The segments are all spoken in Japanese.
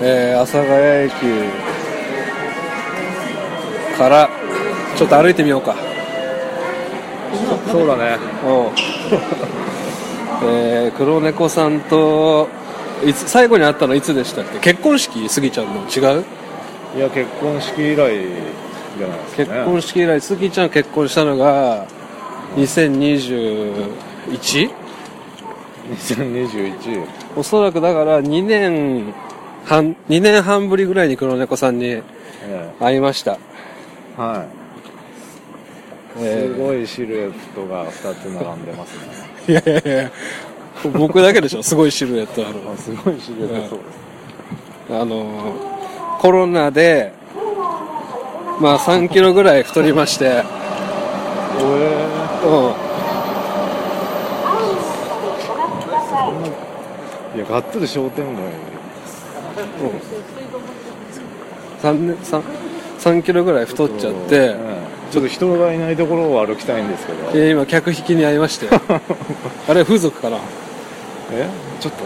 えー、阿佐ヶ谷駅からちょっと歩いてみようか。そうだね。うん。えー、黒猫さんといつ最後に会ったのいつでしたっけ？結婚式スギちゃんの違う？いや結婚式以来じゃないですか、ね、結婚式以来スギちゃん結婚したのが 2021? 2021おそらくだから2年半2年半ぶりぐらいに黒猫さんにえ会いました、えはい。えすごいシルエットが2つ並んでますね。ー いやいやいや僕だけでしょすごいシルエットある。あすごいシルエット。そうですあのコロナでまあ3キロぐらい太りまして。おえ。うん。いやがっつり商店街 3, 年 3, 3キロぐらい太っちゃって、ええちょっと人がいないところを歩きたいんですけど。で今客引きに会いまして。あれ風俗かな？え？ちょっと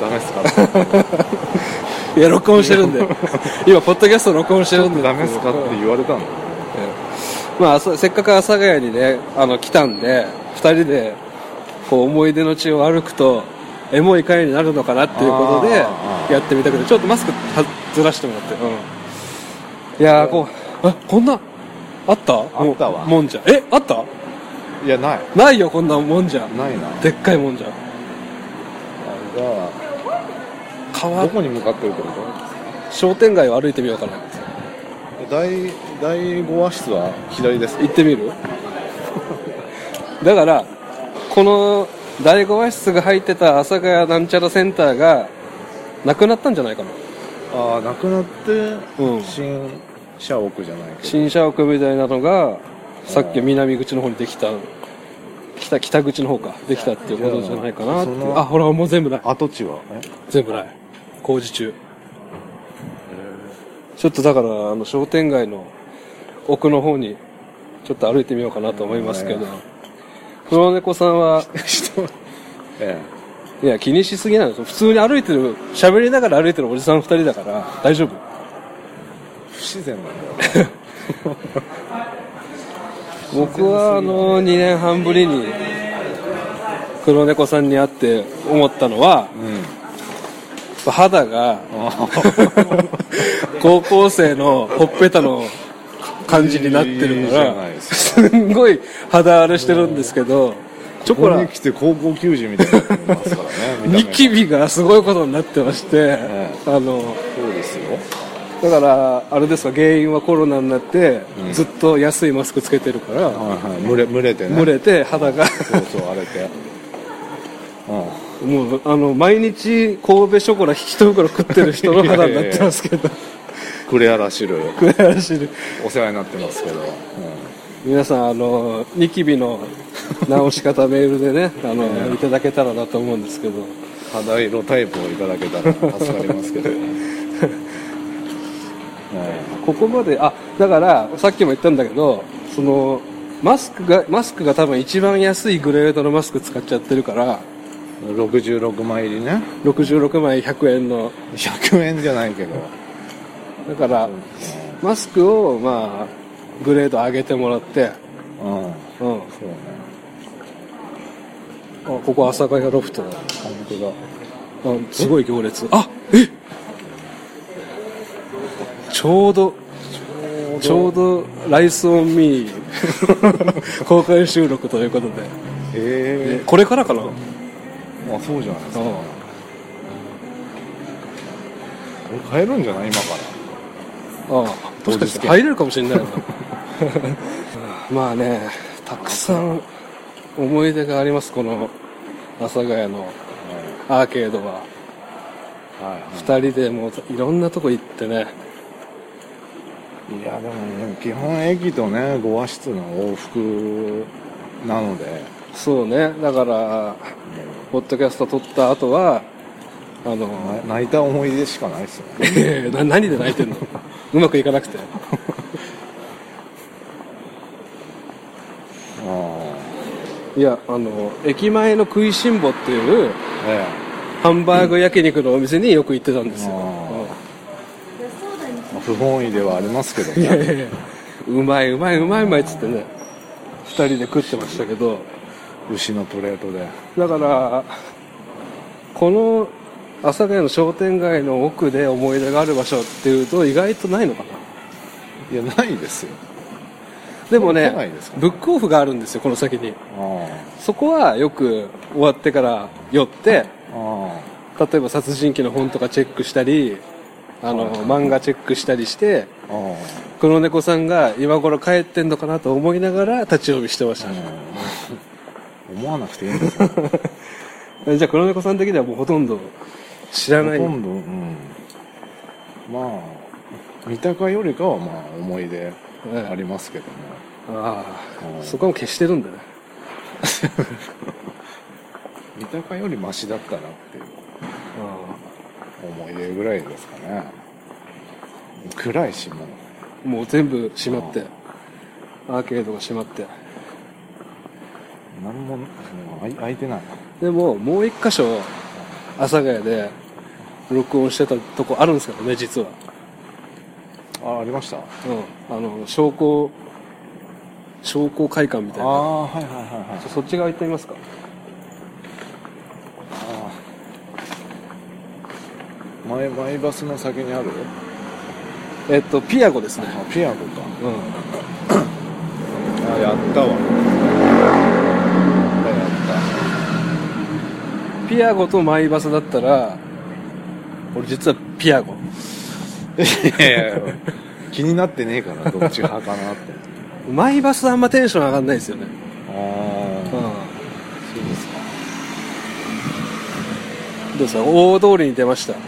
ダメですか？いや録音してるんで。今ポッドキャスト録音してるんで。ダメですかって言われたの？まあそせっかく阿佐ヶ谷にねあの来たんで2人でこう思い出の地を歩くとエモい会になるのかなっていうことでやってみたくてちょっとマスクはずらしてもらって、うん、いやーこうあこんなあった？あったわ。ももんじゃ。えあった？いやない。ないよこんなもんじゃ。ないな。でっかいもんじゃ。じゃあ川？どこに向かってるってこ商店街を歩いてみようかな第第5話室は左です行ってみる？だからこの第5話室が入ってた阿佐ヶ谷なんちゃらセンターがなくなったんじゃないかな。ああなくなって、うん。新社屋じゃないけど新社屋みたいなのがさっき南口の方にできた北北口の方かできたっていうことじゃないかなって。そのあほらもう全部ない。跡地は？え？全部ない。工事中。ちょっとだからあの商店街の奥の方にちょっと歩いてみようかなと思いますけど。うん黒猫さんは いや気にしすぎなんですよ。普通に歩いてる喋りながら歩いてるおじさん2人だから大丈夫。え不自然なんだよね。僕はあの2年半ぶりに黒猫さんに会って思ったのはうん。肌が 高校生のほっぺたの感じになってるからないですすんごい肌荒れしてるんですけどチョコラここに来て高校球児みたいになってますからねニキビがすごいことになってましてえあのそうですよ。だからあれですか原因はコロナになってうん。ずっと安いマスクつけてるからはいはい。蒸れ蒸れてね。蒸れて肌が。そうそう荒れて。うん。もうあの毎日神戸ショコラ一袋食ってる人の肌になってますけどクレアラシル悔しいお世話になってますけど、皆さんあのニキビの直し方メールでねあの、うんいただけたらなと思うんですけど。肌色タイプをいただけたら助かりますけど、はい。ここまであだからさっきも言ったんだけどそのマスクがマスクが多分一番安いグレードのマスク使っちゃってるから66枚入りね。66枚100円の。100円じゃないけどだからマスクをまあグレード上げてもらって。うん。うん。あそうね。ここ阿佐ヶ谷ロフト。本当だあすごい行列。あえちょうどちょうど「ライスオンミー。公開収録ということで。え。えこれからかな？えあそうじゃないですか。うん。これ買えるんじゃない？今かああもしかして入れるかもしれないな まあねたくさん思い出がありますこの阿佐ヶ谷のアーケードは。らはいはい。2人でもういろんなとこ行ってね。いやでもね基本駅とね5話室の往復なので。そうね。だからポッドキャスト撮った後はあのな泣いた思い出しかないですよねな何で泣いてんの？うまくいかなくて。あいやあの駅前の食いしん坊っていうあえ。ハンバーグ焼肉のお店によく行ってたんですよ、あうん。不本意ではありますけどね。うまいうまいうまいうまいっつってね。二人で食ってましたけど牛のプレートで。だからこの阿佐ヶ谷の商店街の奥で思い出がある場所っていうと意外とないのかな？いや、ないですよ。でもねブックオフがあるんですよこの先に。あそこはよく終わってから寄って例えば殺人鬼の本とかチェックしたりあの漫画チェックしたりして。黒猫さんが今頃帰ってんのかなと思いながら立ち読みしてました、うん。思わなくていいんですよ。じゃあ黒猫さん的にはもうほとんど知らないほとんど、うん。まあ、三鷹よりかはまあ思い出ありますけどね。ああうんそこはもう消してるんだね 三鷹よりマシだったなっていうあ思い出ぐらいですかね。暗いし、もう。あもう全部閉まってアーケードが閉まって何も、開いてない。でももう一箇所阿佐ヶ谷で録音してたとこあるんですけどね実は。あ、ありました？あうん。あの商工商工会館みたいな。あー、はいはいはいはい。そそっち側行ってみますか。ああ。前、マイバスの先にある？えっとピアゴですね。あ、ピアゴか。うん。あ、やったわ。やっピアゴとマイバスだったら俺実はピアゴた。いやいや気になってねえから、どっち派かなって。マイバスあんまテンション上がんないですよねああ、うんそうですか。どうですか？大通りに出ましたは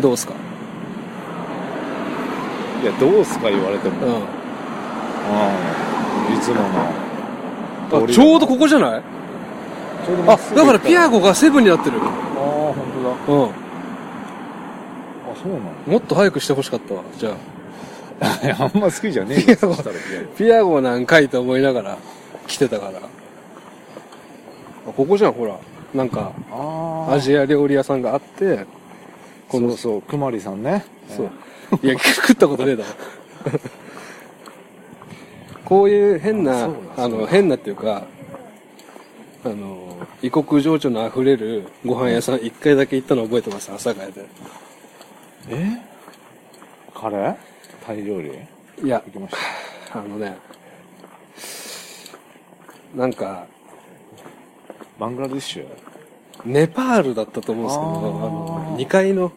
どうですか？い。いや、どうすか言われても。うんああ、いつもの。あちょうどここじゃない？ちょうどまあだからピアゴがセブンになってるああ、本当だ。うんあ、そうなの？もっと早くしてほしかったわじゃああんま好きじゃねえピアゴピアゴなんかいと思いながら来てたからあここじゃんほらなんかあアジア料理屋さんがあってこのそうそう、くまりさんね。そう。いや、食ったことねえだろ。こういう変な、あの、変なっていうか、あの、異国情緒の溢れるご飯屋さん一回だけ行ったの覚えてます、阿佐ヶ谷で。え？カレー？タイ料理？いや。行、きました。あのね、なんか、バングラディッシュ？ネパールだったと思うんですけど、あの、2階の、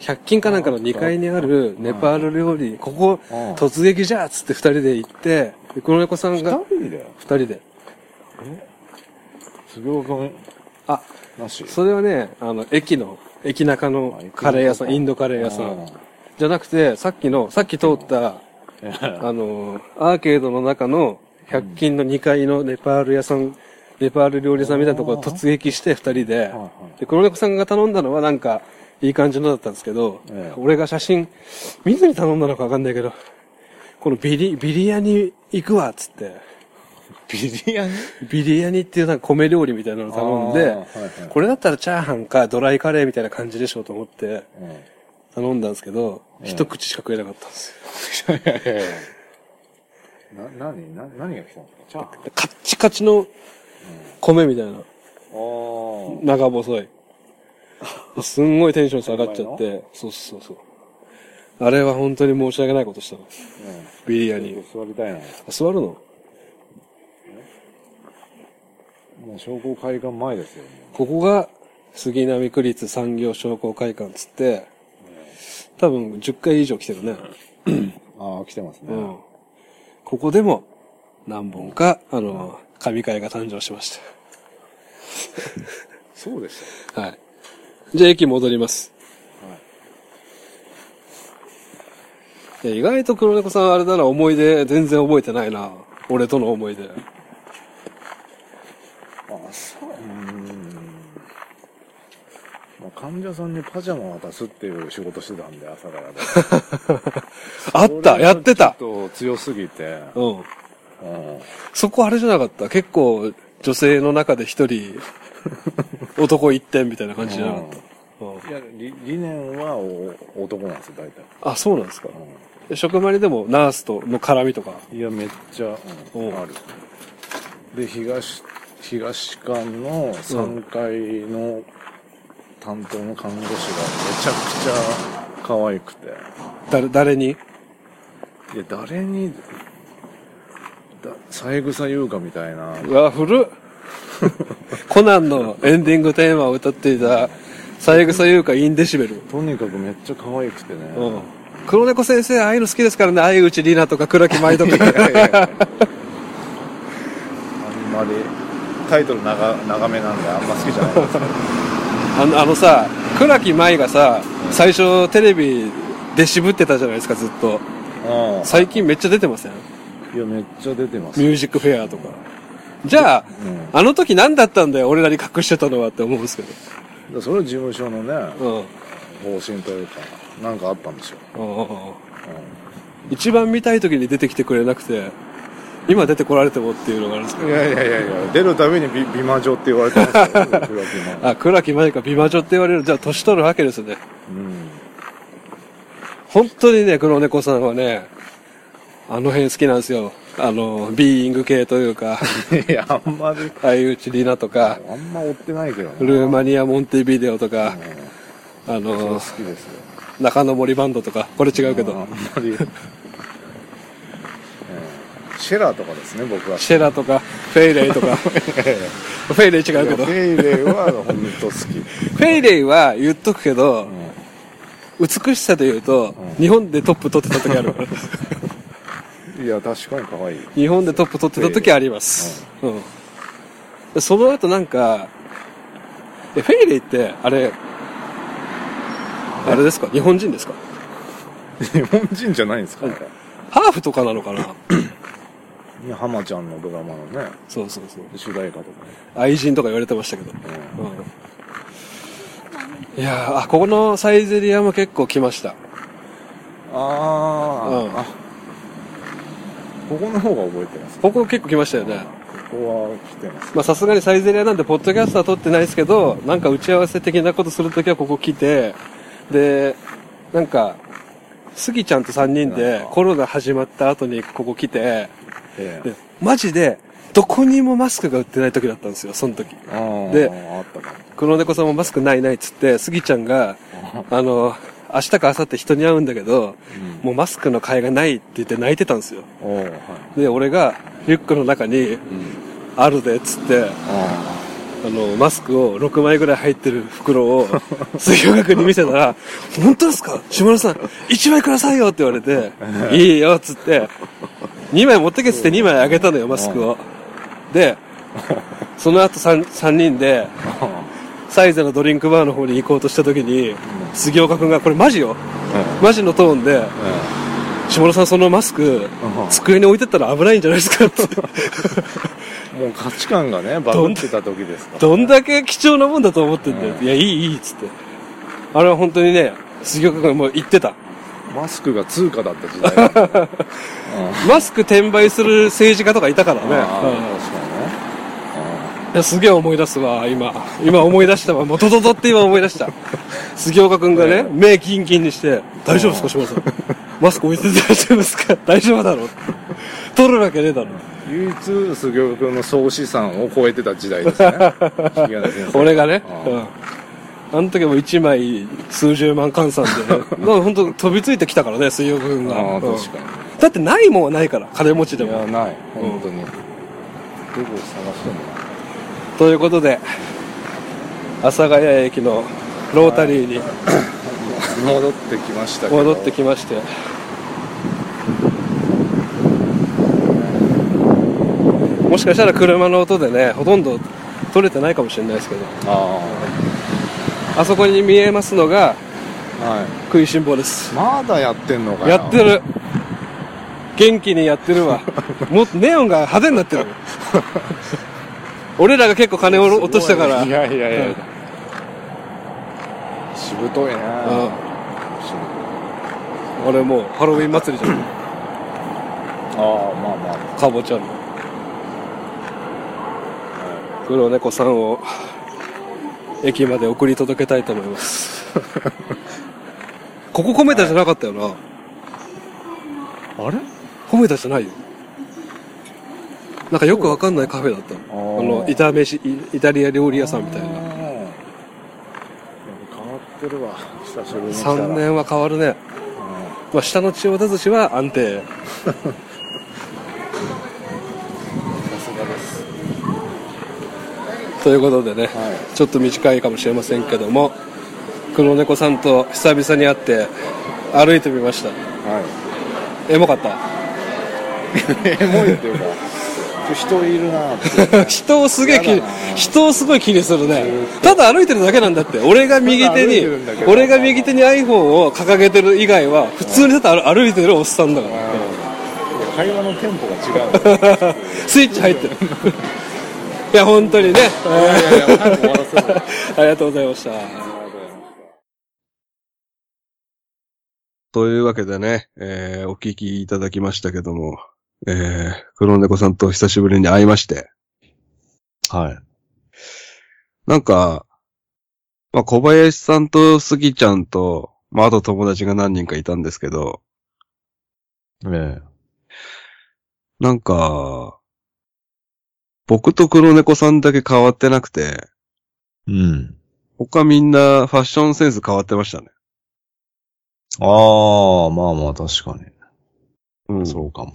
100均かなんかの2階にあるネパール料理、ここ突撃じゃっつって2人で行って、で黒猫さん二が人で？2人で。杉岡君あ、なし？それはね、あの、駅の、駅中のカレー屋さん、インドカレー屋さん。じゃなくて、さっきの、さっき通った、ああの、アーケードの中の100均の2階のネパール屋さん、ネパール料理屋さんみたいなところを突撃して2人で。で、黒猫さんが頼んだのはなんか、いい感じのだったんですけどええ、俺が写真、見ずに頼んだのかわかんないけど、このビリ、ビリヤニ行くわっつって、ビリヤニ？ビリヤニっていうなんか米料理みたいなの頼んで、はいはいこれだったらチャーハンかドライカレーみたいな感じでしょうと思ってうん頼んだんですけど、ええ一口しか食えなかったんですよ。いやいやいやな、何な、何が来たんですか？チャーハン？カッチカチの米みたいな、あー長細い。すんごいテンション下がっちゃって、そうそうそう。あれは本当に申し訳ないことしたの。ビリヤうん。ニ。座りたいな。あ座るの？もう商工会館前ですよ。もここが杉並区立産業商工会館つって、多分10回以上来てるね。うああ、来てますね。うん。ここでも何本か、あの、神会が誕生しましそうでした。た。はい。じゃあ駅戻ります。いや意外と黒猫さんあれだな、思い出全然覚えてないな。俺との思い出。あそううーん。まあ、患者さんにパジャマ渡すっていう仕事してたんで、朝からで。あったやってたちょっと強すぎて。うん。うん。そこあれじゃなかった？結構女性の中で一人、男一点みたいな感じじゃなかった？うんいや理理念はお男なんですよ大体、あ、そうなんですか？う職場にでもナースとの絡みとか？ん、いやめっちゃ、うんうんあるで東東館の3階の担当の看護師がめちゃくちゃ可愛くて誰、誰に？いや誰に？だ三枝優香みたいなうわ、古っ。コナンのエンディングテーマを歌っていた、三枝優香インデシベル。とにかくめっちゃ可愛くてね、うん。黒猫先生、ああいうの好きですからね。相内里奈とか倉木舞とか。あんまりタイトル長長めなんであんま好きじゃないですけどあのあのさ、倉木舞がさ、最初テレビで渋ってたじゃないですか、ずっと。うん最近めっちゃ出てません？いやめっちゃ出てますミュージックフェアとか。じゃあ、うんあの時何だったんだよ、俺らに隠してたのはって思うんですけど。それは事務所のねうん。方針というかなんかあったんでしょう、うんうんうん一番見たい時に出てきてくれなくて、今出てこられてもっていうのがあるんですけど。いやいやいやいや出るたびに美美魔女って言われてますよあ、倉木舞か美魔女って言われる。じゃあ年取るわけですね。うん。本当にね、黒猫さんはね、あの辺好きなんですよ。あの、ビーイング系というか、いやあんまり。相内里奈とか、あんま追ってないけどな。ルーマニア・モンテビデオとか、あうん。それ好の、きですよ。中野森バンドとか、これ違うけど。あん、まり、ええシェラとかですね僕は。シェラとか、フェイレイとか、フェイレイ違うけど、フフェイレイは本当好き、ェイレイは言っとくけど、美しさで言うと、うん。日本でトップ取ってた時あるから。いや確かに可愛い。日本でトップ取ってた時あります。うん。でその後なんか、え、フェイレイって、あれ、あれですか？日本人ですか？日本人じゃないんですか？ねハーフとかなのかな？浜ちゃんのドラマのねそうそうそう。主題歌とかね、愛人とか言われてましたけど。うんうん。いやーあ、ここのサイゼリアも結構来ました。あー、うんあここの方が覚えてますここ結構来ましたよね。ここは来てますまあさすがにサイゼリアなんで、ポッドキャストは撮ってないですけど、なんか打ち合わせ的なことするときはここ来て、で、なんか、スギちゃんと3人でコロナ始まった後にここ来て、ええ。でマジで、どこにもマスクが売ってない時だったんですよ、その時。で黒猫さんもマスクないないっつって、スギちゃんが、あの、明日か明後日人に会うんだけど、うん。もうマスクの買いがないって言って泣いてたんですよ。はい。で、俺がリュックの中に、うん。あるでっつって、ああの、マスクを6枚ぐらい入ってる袋を、水曜学に見せたら、本当ですか？島田さん、1枚くださいよって言われて、いいよっつって、2枚持ってけっつって2枚あげたのよ、マスクを。で、その後 3, 三人で、あサイゼのドリンクバーの方に行こうとした時に、杉岡くんが、これマジよ。えマジのトーンで、下田さんそのマスク、机に置いてったら危ないんじゃないですかって。えもう価値観がねバグってた時ですからどんだけ貴重なもんだと思ってんだよ。うんいや、いい、いい、っつって。あれは本当にね、杉岡君もう言ってた。マスクが通貨だった時代 うんマスク転売する政治家とかいたからね。あー確かうんにねいやすげえ思い出すわ、今。今思い出したわ。もうドドドって今思い出した。杉岡君がね、目キンキンにして、大丈夫ですか、島田さん。マスク置いてて大丈夫ですか？大丈夫だろ取るわけねえだろ。唯一杉岡君の総資産を超えてた時代ですね。俺がね。ううん。ん。あの時も1枚数十万換算で、ね、本当飛びついてきたからね、水曜君が。ああうん。確かに。だってないもんはないから、金持ちでも。いやない。本当に。どこ探してもということで、阿佐ヶ谷駅のロータリーに戻ってきました戻ってきまして、もしかしたら車の音でね、ほとんど撮れてないかもしれないですけど、ああそこに見えますのがあはい食いしん坊です。まだやってんのかよやってる。元気にやってるわ。もっとネオンが派手になってる。俺らが結構金を落としたから。いやいやいや、うんしぶといねうん俺もうハロウィン祭りじゃん。ああまあまあかぼちゃの。黒猫さんを駅まで送り届けたいと思います。ここ米田じゃなかったよな。あれ？米田じゃないよ。なんかよくわかんないカフェだったの。あこの、イタ飯、イイタリア料理屋さんみたいな。変わってるわ。久しぶりに来たら。3年は変わるね。うんまあ、下の千代田寿司は安定。ということでね、はい。ちょっと短いかもしれませんけども、黒猫さんと久々に会って歩いてみました。はい。エモかった？エモいっていうか、人いるなって。人をすげえ人をすごい気にするねただ歩いてるだけなんだって俺が右手に俺が右手に iPhone を掲げてる以外は普通にただ歩いてるおっさんだから会話のテンポが違う。スイッチ入ってるいや本当にね。ありがとうございましたというわけでね、えーお聞きいただきましたけども、えー、黒猫さんと久しぶりに会いまして、はい。なんか、まあ、小林さんと杉ちゃんと、まあ、あと友達が何人かいたんですけど、ええ。なんか、僕と黒猫さんだけ変わってなくて、うん。他みんなファッションセンス変わってましたね。ああ、まあまあ確かに。うん。そうかも。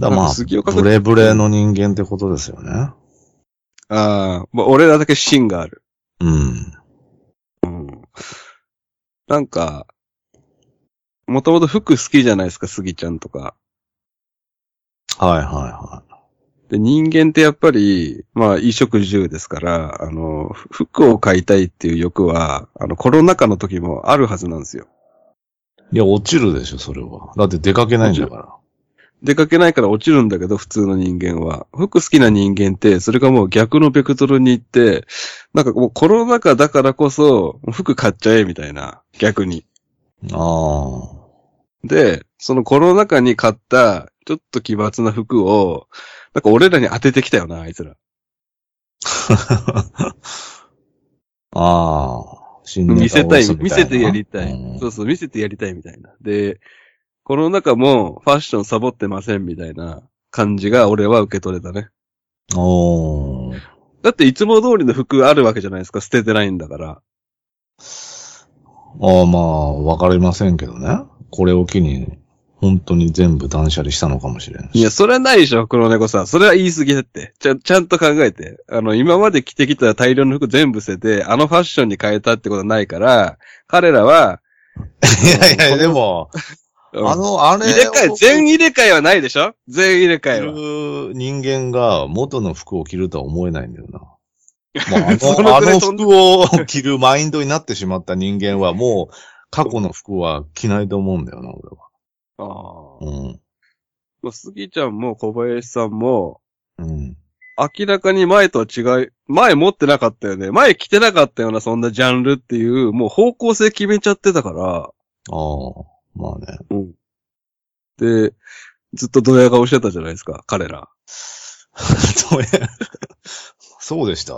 だまあ、杉岡さんブレブレの人間ってことですよね。ああ、まあ、俺らだけ芯がある。うん。うん。なんか、もともと服好きじゃないですか、杉ちゃんとか。はいはいはで、人間ってやっぱり、まあ、衣食住ですから、あの、ふ服を買いたいっていう欲は、あの、コロナ禍の時もあるはずなんですよ。い。いや、落ちるでしょ、それは。だって出かけないんだから。出かけないから落ちるんだけど、普通の人間は。服好きな人間って、それがもう逆のベクトルに行って、なんかもうコロナ禍だからこそ、服買っちゃえ、みたいな。逆に。あで、そのコロナ禍に買った、ちょっと奇抜な服を、なんか俺らに当ててきたよな、あいつら。あ。あ見せたい、見せてやりたい。うんそうそう、見せてやりたいみたいな。で、コロナ禍もファッションサボってませんみたいな感じが俺は受け取れたね。おー。だっていつも通りの服あるわけじゃないですか、捨ててないんだから。ああ、まあ、わかりませんけどね。これを機に、本当に全部断捨離したのかもしれんし。いや、それはないでしょ、黒猫さん。それは言い過ぎだって。ちゃ、ちゃんと考えて。あの、今まで着てきた大量の服全部捨てて、あのファッションに変えたってことはないから、彼らは、いやいや、でも、うんあの、あれ入れ替え、全入れ替えはないでしょ？全入れ替着えは。る人間が元の服を着るとは思えないんだよな。もうあその、あの服を 着るマインドになってしまった人間はもう過去の服は着ないと思うんだよな、俺は。ああ。うん。まあ、杉ちゃんも小林さんも、うん。明らかに前とは違い、前持ってなかったよね。前着てなかったような、そんなジャンルっていう、もう方向性決めちゃってたから、ああ、まあね。うん。で、ずっとドヤ顔してたじゃないですか、彼ら。そうやそうでした？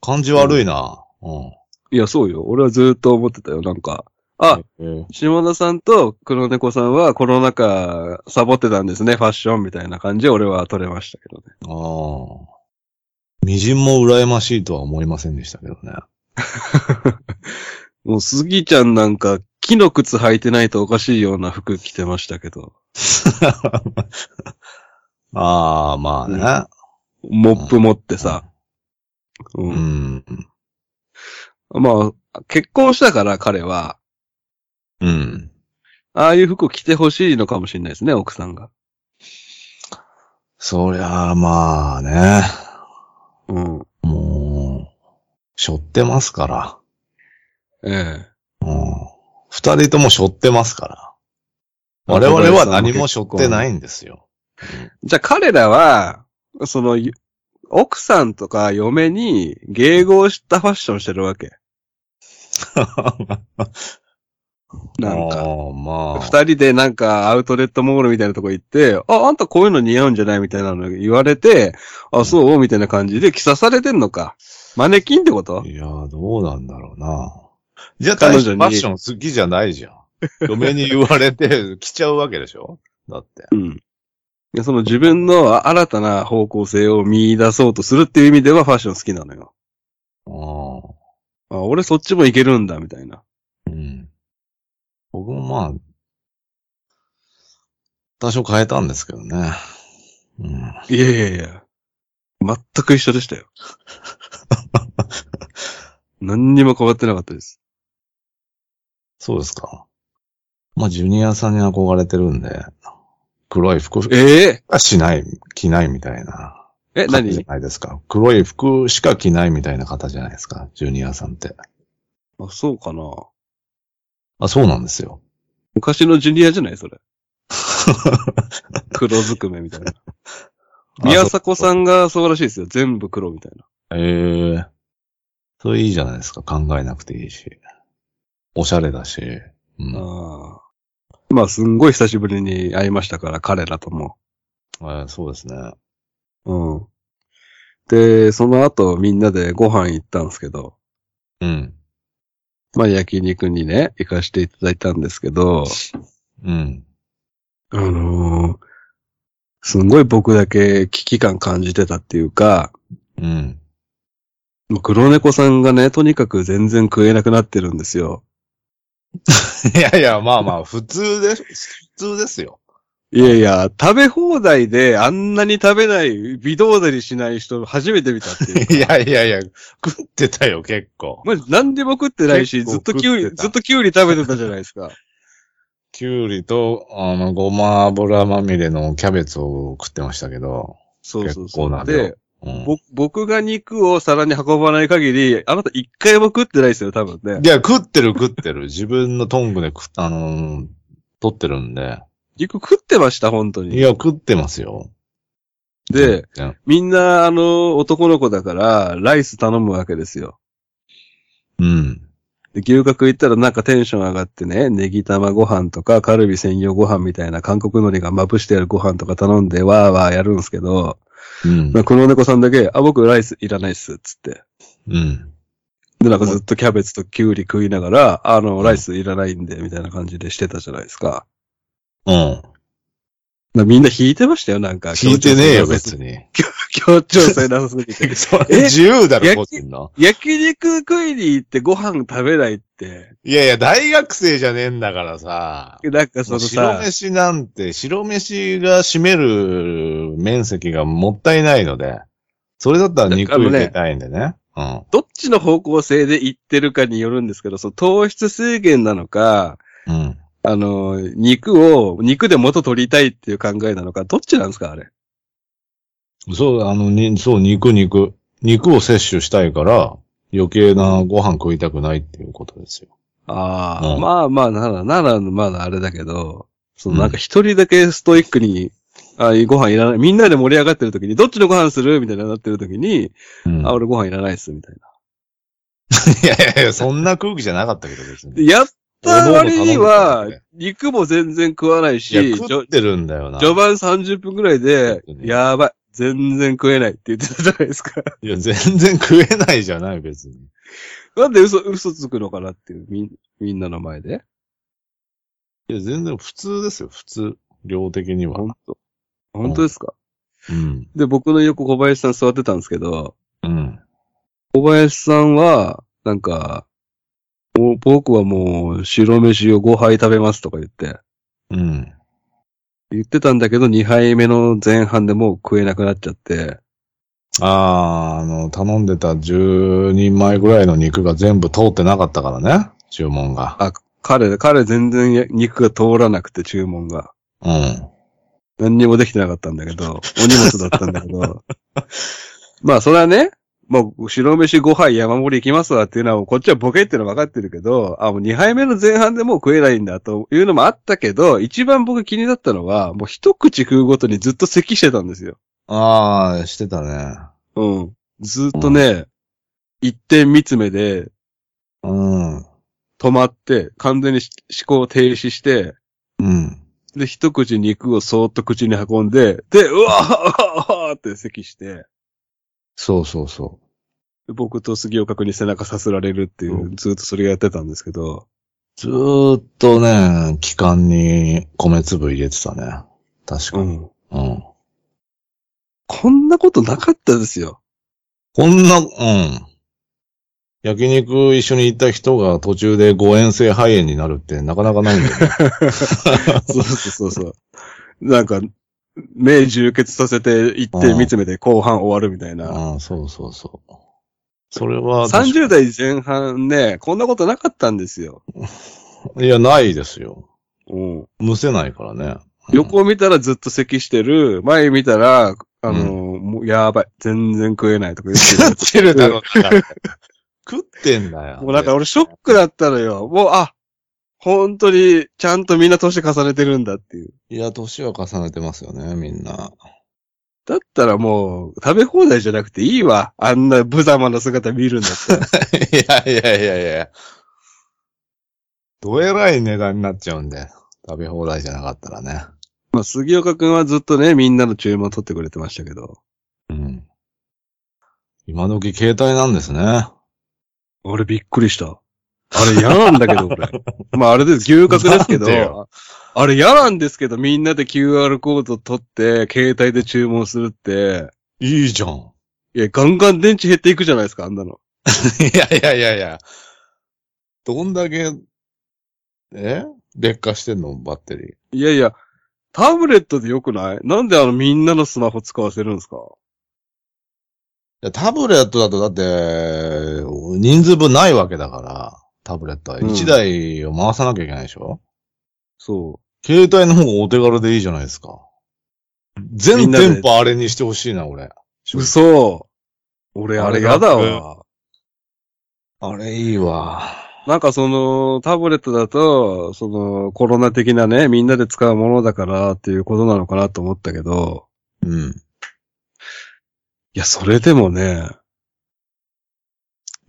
感じ悪いな。うん。いや、そうよ。俺はずっと思ってたよ、なんか。あ、えー下田さんと黒猫さんはコロナ禍サボってたんですね、ファッションみたいな感じで俺は取れましたけどね。ああ。みじんも羨ましいとは思いませんでしたけどね。もう杉ちゃんなんか木の靴履いてないとおかしいような服着てましたけど。ああ、まあね。モップ持ってさ。う。うんん。まあ、結婚したから彼は、うん。ああいう服着てほしいのかもしれないですね、奥さんが。そりゃあ、まあね。うん。もう、背負ってますから。ええ。うん。二人とも背負ってますから。我々は何も背負ってないんですよ。じゃあ彼らは、その、ゆ奥さんとか嫁に迎合したファッションしてるわけ。なんか。まあ。二人でなんかアウトレットモールみたいなとこ行って、あ、あんたこういうの似合うんじゃないみたいなの言われて、あ、そうみたいな感じで着さされてんのか。マネキンってこと？いやー、どうなんだろうな。じゃあ、大彼女にファッション好きじゃないじゃん。嫁に言われて 着ちゃうわけでしょ？だって。うん。その自分の新たな方向性を見出そうとするっていう意味ではファッション好きなのよ。ああ。あ、俺そっちもいけるんだ、みたいな。うん。僕もまあ、多少変えたんですけどね。うん。いやいやいや。全く一緒でしたよ。何にも変わってなかったです。そうですか。まあ、ジュニアさんに憧れてるんで、黒い服ええはしない、着ないみたいな。え、方じゃ何ないですか。黒い服しか着ないみたいな方じゃないですか。ジュニアさんって。あ、そうかな。あ、そうなんですよ。昔のジュニアじゃないそれ。黒ずくめみたいな。宮迫さんがそうらしいですよ。全部黒みたいな。ええそれいいじゃないですか。考えなくていいし。おしゃれだし。うん。ああ。まあ、すんごい久しぶりに会いましたから、彼らとも。えーそうですね。うん。で、その後みんなでご飯行ったんですけど、うん。まあ焼肉にね、行かせていただいたんですけど、うん。あのーすんごい僕だけ危機感感じてたっていうか、うん。黒猫さんがね、とにかく全然食えなくなってるんですよ。いやいや、まあまあ、普通です。普通ですよ。いやいや、食べ放題であんなに食べない、微動だにしない人初めて見たっていうか。いやいやいや、食ってたよ、結構。まじ何でも食ってないし、結構ずっとキュウリ、ずっとキュウリ食べてたじゃないですか。きゅうりと、あの、ごま油まみれのキャベツを食ってましたけど。そうそう結構そう。な量で、うん、ぼ僕が肉を皿に運ばない限り、あなた一回も食ってないですよ、多分ね。いや、食ってる食ってる。自分のトングで食っあのー取ってるんで。肉食ってました、本当に。いや、食ってますよ。で、みんな、あの、男の子だから、ライス頼むわけですよ。うん。で、牛角行ったらなんかテンション上がってね、ネギ玉ご飯とか、カルビ専用ご飯みたいな韓国海苔がまぶしてあるご飯とか頼んで、わーわーやるんですけど、うんまあ、この猫さんだけ、あ、僕ライスいらないっす、つって。うん。で、なんかずっとキャベツとキュウリ食いながら、あの、ライスいらないんで、みたいな感じでしてたじゃないですか。うん。なみんな引いてましたよ、なんか。聞いてねえよ、別に。協調性なさすぎて。それえ自由だろ、個人の。焼肉食いに行ってご飯食べないって、いやいや、大学生じゃねえんだからさ。なんかその白さ、飯なんて、白飯が占める面積がもったいないので、それだったら肉入れたいんでね。うん。どっちの方向性で行ってるかによるんですけど、その糖質制限なのか、うん。あの、肉を、肉で元取りたいっていう考えなのか、どっちなんですか、あれ？そう、あの、に、そう、肉、肉。肉を摂取したいから、余計なご飯食いたくないっていうことですよ。ああ、うんまあまあ、なら、なら、まだあれだけど、そのなんか一人だけストイックに、あご飯いらない。みんなで盛り上がってる時に、どっちのご飯するみたいになってる時に、うん。あ、俺ご飯いらないっす、みたいな。いやいやいや、そんな空気じゃなかったけど、別に。でやった割には肉も全然食わないし、食ってるんだよな。序盤30分くらいで、うんやばい、全然食えないって言ってたじゃないですか。いや、全然食えないじゃない、別に。なんで嘘、嘘つくのかなっていう、みん、みんなの前で？いや、全然普通ですよ、普通。量的には。本当本当ですか、うん。で、僕の横小林さん座ってたんですけど、うん。小林さんは、なんか、もう僕はもう白飯を5杯食べますとか言って、うん。言ってたんだけど2杯目の前半でもう食えなくなっちゃって、あー、あの、頼んでた10人前ぐらいの肉が全部通ってなかったからね、注文が。あ、彼、彼全然肉が通らなくて注文が。うん。何にもできてなかったんだけど、お荷物だったんだけど。まあ、それはね、もう、白飯5杯山盛り行きますわっていうのは、こっちはボケっていうのは分かってるけど、あ、もう2杯目の前半でもう食えないんだというのもあったけど、一番僕気になったのは、もう一口食うごとにずっと咳してたんですよ。あー、してたね。うん。ずっとね、一点見つめでうん。止まって、完全に思考停止して、うん。で、一口肉をそーっと口に運んで、で、うわーうわーって咳して、そうそうそ僕と杉岡君に背中さすられるっていう、うんずっとそれやってたんですけど、ずーっとね、気管に米粒入れてたね。確かに。うん。うん。こんなことなかったですよ。こんな、うん。焼肉一緒に行った人が途中で誤嚥性肺炎になるってなかなかないんだよね。そうそうそうそう。なんか、目充血させて行ってうん見つめて後半終わるみたいな。ああ、そうそうそう。それは、30代前半ね、こんなことなかったんですよ。いや、ないですよ。うん。むせないからね。横見たらずっと咳してる。前見たら、あの、もうやばい。全然食えないとか言って食ってる だろ、食ってんだよ。もうなんか俺ショックだったのよ。もう、あ、本当に、ちゃんとみんな年重ねてるんだっていう。いや、年は重ねてますよね、みんな。だったらもう、食べ放題じゃなくていいわ。あんな無様な姿見るんだったら。いやいやいやいや。どえらい値段になっちゃうんで。食べ放題じゃなかったらね。まあ、杉岡くんはずっとね、みんなの注文取ってくれてましたけど。うん。今時携帯なんですね。俺びっくりした。あれ嫌なんだけど、俺。まああれです、牛角ですけなんでよど、あれ嫌なんですけど、みんなで QR コード取って、携帯で注文するって、いいじゃん。いや、ガンガン電池減っていくじゃないですか、あんなの。いやいやいやいや。どんだけ、え？劣化してんの？バッテリー。いやいや、タブレットでよくない？なんであのみんなのスマホ使わせるんですか？いやタブレットだとだって、人数分ないわけだから、タブレットはうん1台を回さなきゃいけないでしょ、そ携帯の方がお手軽でいいじゃないですか。み全んなで店舗あれにしてほしいな、俺。う。嘘。俺あれ嫌だわ。あれいいわ。なんかその、タブレットだと、その、コロナ的なね、みんなで使うものだからっていうことなのかなと思ったけど、うん。いや、それでもね、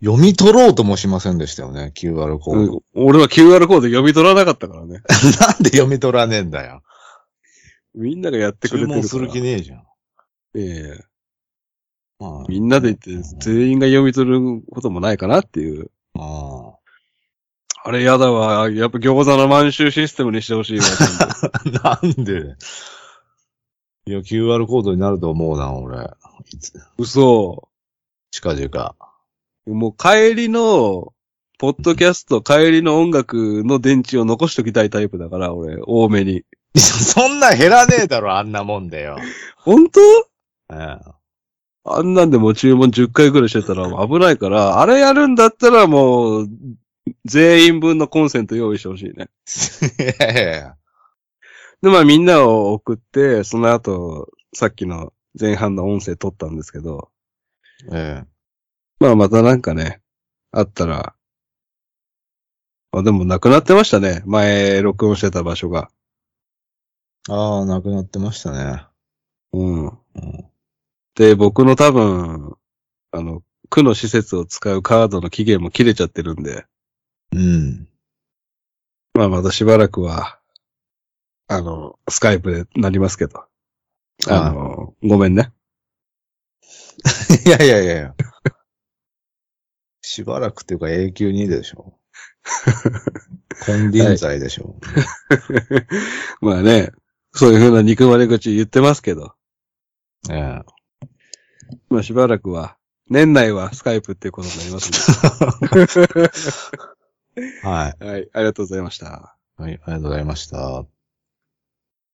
読み取ろうともしませんでしたよね、QR コード。うん俺は QR コード読み取らなかったからね。なんで読み取らねえんだよ。みんながやってくれてるから。注文する気ねえじゃん。ええまあみんなで言って、全員が読み取ることもないかなっていう。ああれやだわ。やっぱ餃子の満州システムにしてほしいわ。なんで？いや、QR コードになると思うな、俺。いつ？嘘。近々。もう帰りの、ポッドキャスト、帰りの音楽の電池を残しときたいタイプだから、俺、多めに。そんな減らねえだろ、あんなもんでよ。本当？えあんなんでもう注文10回くらいしてたら危ないから、あれやるんだったらもう、全員分のコンセント用意してほしいね。え。いやいやいや。で、まあみんなを送って、その後、さっきの前半の音声取ったんですけど、ええ。まあまたなんかね、あったら、あ、でもなくなってましたね。前、録音してた場所が。ああ、なくなってましたね。うん。うん。で、僕の多分、あの、区の施設を使うカードの期限も切れちゃってるんで、うん。まあまたしばらくは、あの、スカイプでなりますけど。あの、ごめんね。いやいやいやいや。しばらくっていうか永久にでしょ。金輪際でしょ。まあね、そういう風な憎まれ口言ってますけど、ええ。まあしばらくは、年内はスカイプっていうことになります はい。はい、ありがとうございました。はい、ありがとうございました。